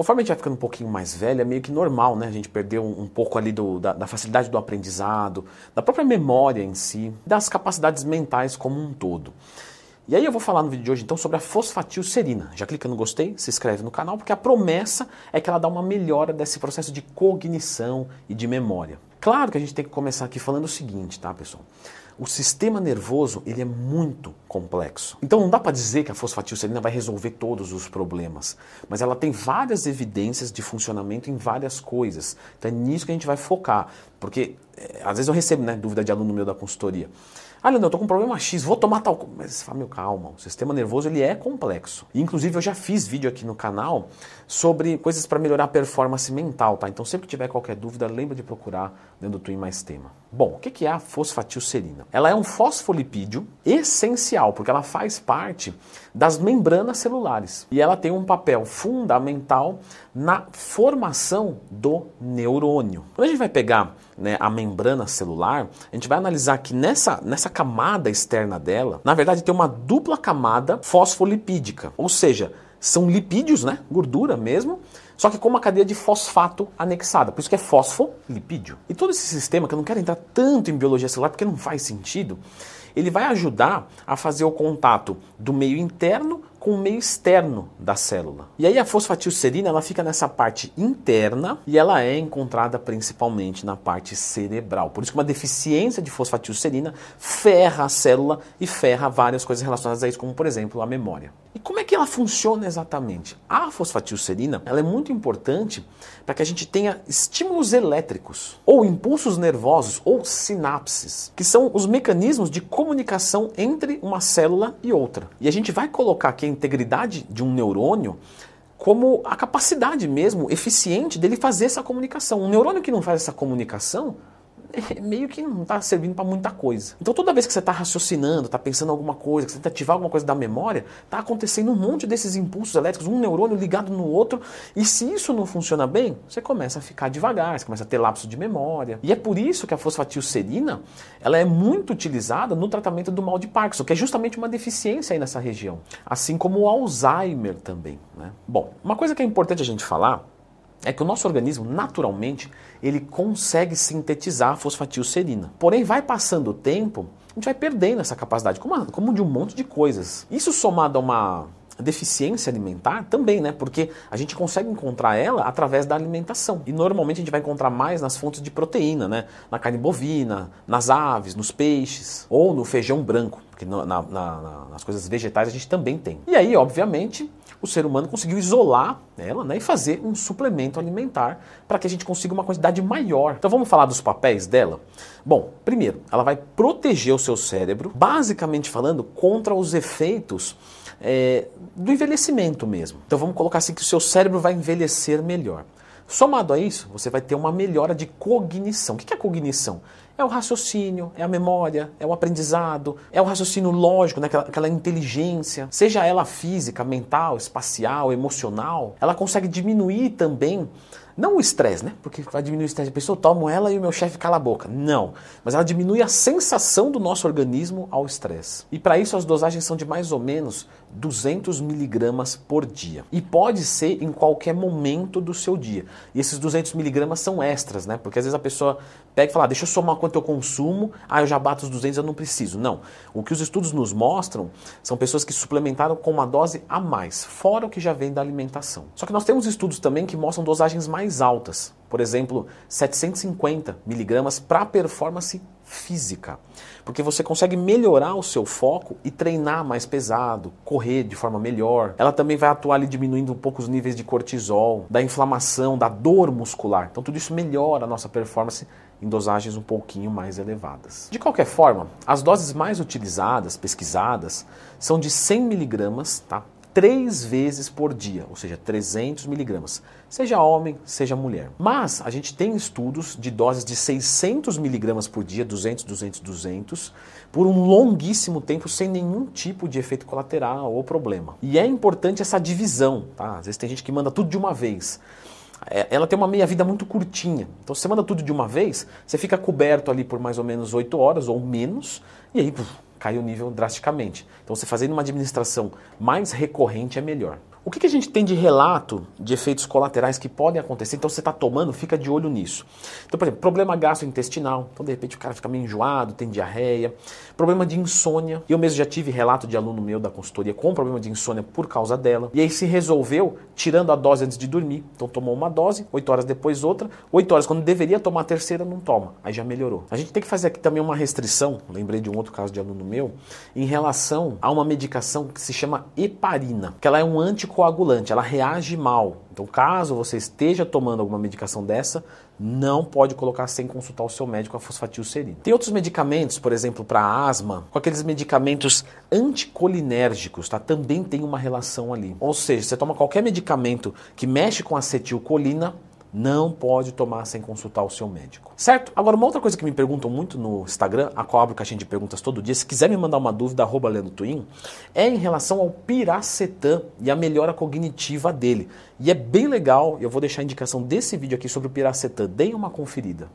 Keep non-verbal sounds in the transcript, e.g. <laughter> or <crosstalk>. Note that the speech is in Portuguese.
Conforme a gente vai ficando um pouquinho mais velho, é meio que normal, né? A gente perder um, um pouco ali do, da, da, facilidade do aprendizado, da própria memória em si, das capacidades mentais como um todo. E aí eu vou falar no vídeo de hoje então sobre a fosfatilserina. Já clica no gostei, se inscreve no canal, porque a promessa é que ela dá uma melhora desse processo de cognição e de memória. Claro que a gente tem que começar aqui falando o seguinte, tá, pessoal? O sistema nervoso ele é muito complexo. Então não dá para dizer que a fosfatilserina vai resolver todos os problemas, mas ela tem várias evidências de funcionamento em várias coisas. Então é nisso que a gente vai focar, porque é, às vezes eu recebo né, dúvida de aluno meu da consultoria. Ah, Leandro, eu tô com um problema X, vou tomar tal. Mas você fala, meu, calma, o sistema nervoso ele é complexo. Inclusive, eu já fiz vídeo aqui no canal sobre coisas para melhorar a performance mental, tá? Então, sempre que tiver qualquer dúvida, lembra de procurar dentro do Twin Mais Tema. Bom, o que é a fosfatilserina? Ela é um fosfolipídio essencial, porque ela faz parte das membranas celulares. E ela tem um papel fundamental na formação do neurônio. Quando a gente vai pegar né, a membrana celular, a gente vai analisar que nessa, nessa camada externa dela, na verdade tem uma dupla camada fosfolipídica, ou seja, são lipídios, né, gordura mesmo, só que com uma cadeia de fosfato anexada, por isso que é fosfolipídio. E todo esse sistema, que eu não quero entrar tanto em biologia celular porque não faz sentido, ele vai ajudar a fazer o contato do meio interno com o meio externo da célula. E aí a fosfatilserina ela fica nessa parte interna e ela é encontrada principalmente na parte cerebral. Por isso que uma deficiência de fosfatilserina ferra a célula e ferra várias coisas relacionadas a isso, como por exemplo a memória. E como é que ela funciona exatamente? A fosfatilserina ela é muito importante para que a gente tenha estímulos elétricos ou impulsos nervosos ou sinapses, que são os mecanismos de comunicação entre uma célula e outra. E a gente vai colocar aqui integridade de um neurônio como a capacidade mesmo eficiente dele fazer essa comunicação. Um neurônio que não faz essa comunicação, <laughs> meio que não está servindo para muita coisa. Então toda vez que você está raciocinando, está pensando alguma coisa, que você tenta ativar alguma coisa da memória, está acontecendo um monte desses impulsos elétricos, um neurônio ligado no outro, e se isso não funciona bem, você começa a ficar devagar, você começa a ter lapso de memória. E é por isso que a fosfatilserina ela é muito utilizada no tratamento do mal de Parkinson, que é justamente uma deficiência aí nessa região, assim como o Alzheimer também. Né? Bom, uma coisa que é importante a gente falar é que o nosso organismo, naturalmente, ele consegue sintetizar a fosfatilserina. Porém, vai passando o tempo, a gente vai perdendo essa capacidade, como, como de um monte de coisas. Isso somado a uma deficiência alimentar também, né? Porque a gente consegue encontrar ela através da alimentação. E normalmente a gente vai encontrar mais nas fontes de proteína, né? Na carne bovina, nas aves, nos peixes ou no feijão branco, porque na, na, na, nas coisas vegetais a gente também tem. E aí, obviamente, o ser humano conseguiu isolar ela né, e fazer um suplemento alimentar para que a gente consiga uma quantidade maior. Então vamos falar dos papéis dela? Bom, primeiro, ela vai proteger o seu cérebro, basicamente falando, contra os efeitos é, do envelhecimento mesmo. Então vamos colocar assim que o seu cérebro vai envelhecer melhor. Somado a isso, você vai ter uma melhora de cognição. O que é cognição? É o raciocínio, é a memória, é o aprendizado, é o raciocínio lógico, né? aquela, aquela inteligência, seja ela física, mental, espacial, emocional. Ela consegue diminuir também não o estresse, né? Porque vai diminuir o estresse. A pessoa toma ela e o meu chefe cala a boca. Não. Mas ela diminui a sensação do nosso organismo ao estresse. E para isso as dosagens são de mais ou menos 200 miligramas por dia. E pode ser em qualquer momento do seu dia. E esses 200 miligramas são extras, né? Porque às vezes a pessoa pega e fala, ah, deixa eu somar quanto eu consumo, ah, eu já bato os 200, eu não preciso. Não. O que os estudos nos mostram são pessoas que suplementaram com uma dose a mais, fora o que já vem da alimentação. Só que nós temos estudos também que mostram dosagens mais altas. Por exemplo, 750 miligramas para performance física. Porque você consegue melhorar o seu foco e treinar mais pesado, correr de forma melhor. Ela também vai atuar ali diminuindo um pouco os níveis de cortisol, da inflamação, da dor muscular. Então tudo isso melhora a nossa performance em dosagens um pouquinho mais elevadas. De qualquer forma, as doses mais utilizadas, pesquisadas, são de 100 miligramas, tá? Três vezes por dia, ou seja, 300 miligramas, seja homem, seja mulher. Mas a gente tem estudos de doses de 600 miligramas por dia, 200, 200, 200, por um longuíssimo tempo sem nenhum tipo de efeito colateral ou problema. E é importante essa divisão, tá? Às vezes tem gente que manda tudo de uma vez é, ela tem uma meia-vida muito curtinha. Então, você manda tudo de uma vez, você fica coberto ali por mais ou menos 8 horas ou menos, e aí cai o nível drasticamente. Então, você fazendo uma administração mais recorrente é melhor. O que, que, a gente tem de relato de efeitos colaterais que podem acontecer? Então você está tomando, fica de olho nisso. Então, por exemplo, problema gastrointestinal. Então, de repente, o cara fica meio enjoado, tem diarreia. Problema de insônia. Eu mesmo já tive relato de aluno meu da consultoria com problema de insônia por causa dela. E aí se resolveu tirando a dose antes de dormir. Então tomou uma dose, 8 horas depois outra. 8 horas, quando deveria tomar a terceira, não toma. Aí já melhorou. A gente tem que fazer aqui também uma restrição. Lembrei de um outro caso de aluno meu. Em relação a uma medicação que se chama heparina. Que ela é um anti anticoagulante, ela reage mal. Então, caso você esteja tomando alguma medicação dessa, não pode colocar sem consultar o seu médico a fosfatilcerina. Tem outros medicamentos, por exemplo, para asma, com aqueles medicamentos anticolinérgicos, tá? Também tem uma relação ali. Ou seja, você toma qualquer medicamento que mexe com acetilcolina, não pode tomar sem consultar o seu médico. Certo? Agora, uma outra coisa que me perguntam muito no Instagram, a qual abro caixinha de perguntas todo dia, se quiser me mandar uma dúvida, arroba Leandro Twin, é em relação ao piracetam e a melhora cognitiva dele. E é bem legal, eu vou deixar a indicação desse vídeo aqui sobre o piracetam. Deem uma conferida.